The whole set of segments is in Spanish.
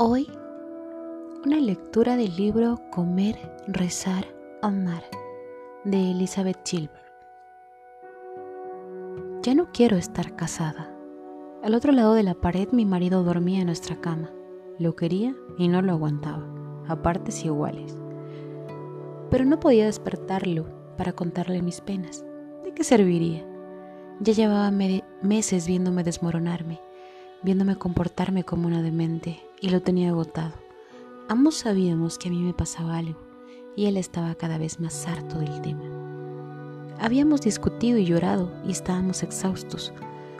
Hoy, una lectura del libro Comer, Rezar, Amar de Elizabeth Gilbert. Ya no quiero estar casada. Al otro lado de la pared mi marido dormía en nuestra cama. Lo quería y no lo aguantaba, a partes iguales. Pero no podía despertarlo para contarle mis penas. ¿De qué serviría? Ya llevaba meses viéndome desmoronarme, viéndome comportarme como una demente, y lo tenía agotado. Ambos sabíamos que a mí me pasaba algo y él estaba cada vez más harto del tema. Habíamos discutido y llorado y estábamos exhaustos,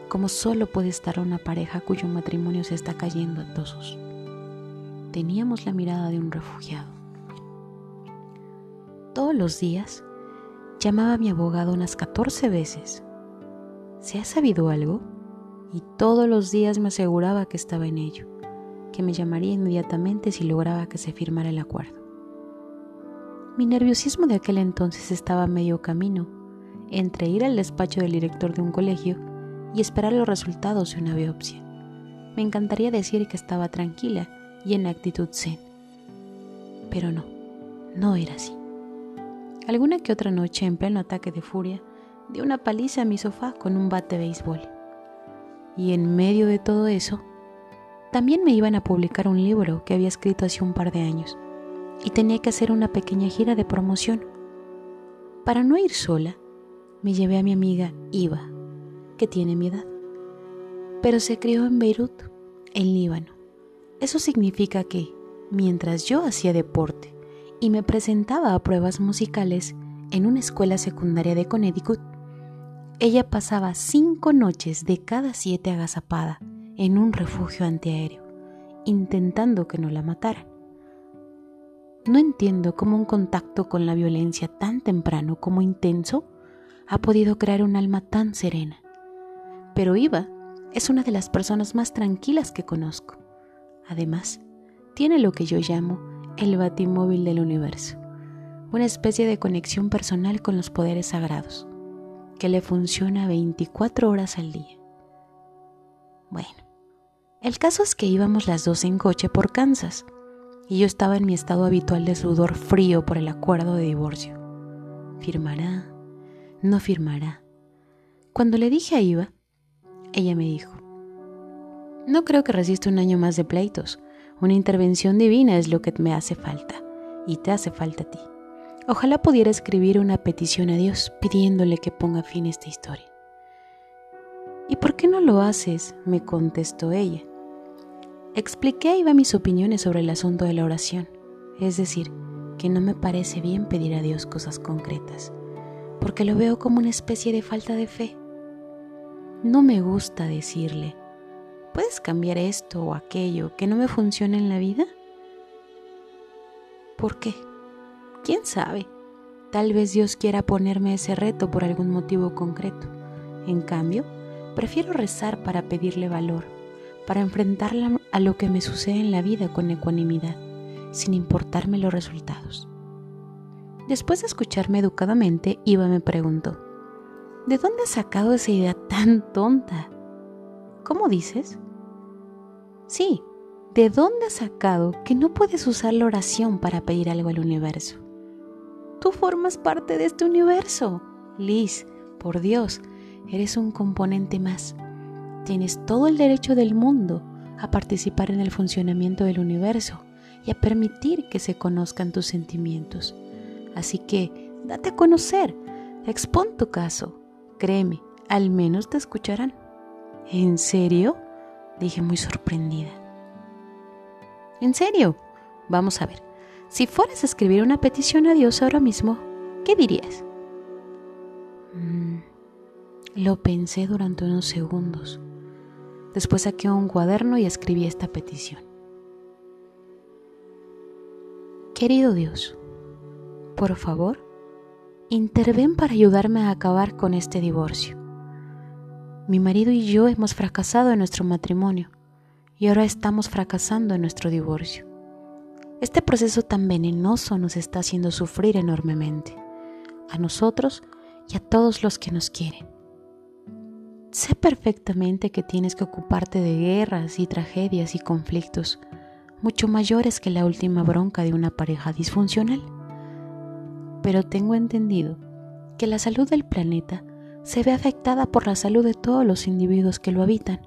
como solo puede estar una pareja cuyo matrimonio se está cayendo a tosos. Teníamos la mirada de un refugiado. Todos los días llamaba a mi abogado unas 14 veces. ¿Se ha sabido algo? Y todos los días me aseguraba que estaba en ello que me llamaría inmediatamente si lograba que se firmara el acuerdo. Mi nerviosismo de aquel entonces estaba a medio camino entre ir al despacho del director de un colegio y esperar los resultados de una biopsia. Me encantaría decir que estaba tranquila y en actitud zen, pero no, no era así. Alguna que otra noche, en pleno ataque de furia, di una paliza a mi sofá con un bate de béisbol. Y en medio de todo eso, también me iban a publicar un libro que había escrito hace un par de años y tenía que hacer una pequeña gira de promoción. Para no ir sola, me llevé a mi amiga Iva, que tiene mi edad, pero se crió en Beirut, en Líbano. Eso significa que, mientras yo hacía deporte y me presentaba a pruebas musicales en una escuela secundaria de Connecticut, ella pasaba cinco noches de cada siete agazapada en un refugio antiaéreo, intentando que no la mataran. No entiendo cómo un contacto con la violencia tan temprano como intenso ha podido crear un alma tan serena. Pero Iva es una de las personas más tranquilas que conozco. Además, tiene lo que yo llamo el batimóvil del universo, una especie de conexión personal con los poderes sagrados, que le funciona 24 horas al día. Bueno, el caso es que íbamos las dos en coche por Kansas y yo estaba en mi estado habitual de sudor frío por el acuerdo de divorcio. ¿Firmará? ¿No firmará? Cuando le dije a Iva, ella me dijo, no creo que resista un año más de pleitos. Una intervención divina es lo que me hace falta y te hace falta a ti. Ojalá pudiera escribir una petición a Dios pidiéndole que ponga fin a esta historia. ¿Y por qué no lo haces? me contestó ella. Expliqué a Iva mis opiniones sobre el asunto de la oración, es decir, que no me parece bien pedir a Dios cosas concretas, porque lo veo como una especie de falta de fe. No me gusta decirle, ¿puedes cambiar esto o aquello que no me funciona en la vida? ¿Por qué? ¿Quién sabe? Tal vez Dios quiera ponerme ese reto por algún motivo concreto. En cambio, prefiero rezar para pedirle valor para enfrentarla a lo que me sucede en la vida con ecuanimidad, sin importarme los resultados. Después de escucharme educadamente, Iva me preguntó, ¿de dónde has sacado esa idea tan tonta? ¿Cómo dices? Sí, ¿de dónde has sacado que no puedes usar la oración para pedir algo al universo? Tú formas parte de este universo. Liz, por Dios, eres un componente más Tienes todo el derecho del mundo a participar en el funcionamiento del universo y a permitir que se conozcan tus sentimientos. Así que date a conocer, expon tu caso. Créeme, al menos te escucharán. ¿En serio? Dije muy sorprendida. ¿En serio? Vamos a ver. Si fueras a escribir una petición a Dios ahora mismo, ¿qué dirías? Mm, lo pensé durante unos segundos. Después saqué un cuaderno y escribí esta petición. Querido Dios, por favor, interven para ayudarme a acabar con este divorcio. Mi marido y yo hemos fracasado en nuestro matrimonio y ahora estamos fracasando en nuestro divorcio. Este proceso tan venenoso nos está haciendo sufrir enormemente, a nosotros y a todos los que nos quieren. Sé perfectamente que tienes que ocuparte de guerras y tragedias y conflictos, mucho mayores que la última bronca de una pareja disfuncional. Pero tengo entendido que la salud del planeta se ve afectada por la salud de todos los individuos que lo habitan.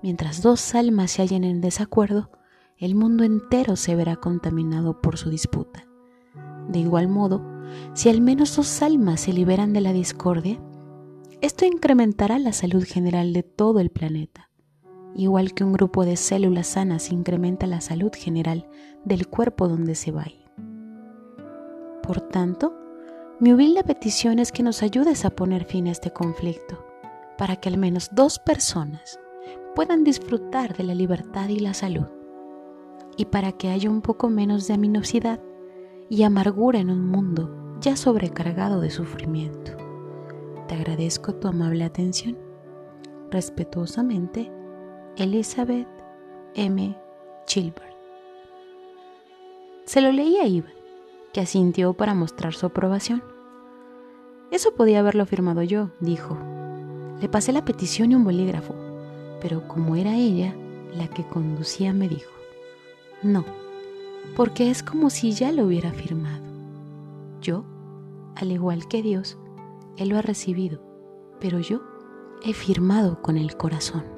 Mientras dos almas se hallen en desacuerdo, el mundo entero se verá contaminado por su disputa. De igual modo, si al menos dos almas se liberan de la discordia, esto incrementará la salud general de todo el planeta, igual que un grupo de células sanas incrementa la salud general del cuerpo donde se vaya. Por tanto, mi humilde petición es que nos ayudes a poner fin a este conflicto, para que al menos dos personas puedan disfrutar de la libertad y la salud, y para que haya un poco menos de aminosidad y amargura en un mundo ya sobrecargado de sufrimiento. Te agradezco tu amable atención. Respetuosamente, Elizabeth M. Chilbert. Se lo leí a Iván, que asintió para mostrar su aprobación. Eso podía haberlo firmado yo, dijo. Le pasé la petición y un bolígrafo, pero como era ella la que conducía, me dijo, no, porque es como si ya lo hubiera firmado. Yo, al igual que Dios, Él lo ha recibido, pero yo he firmado con el corazón.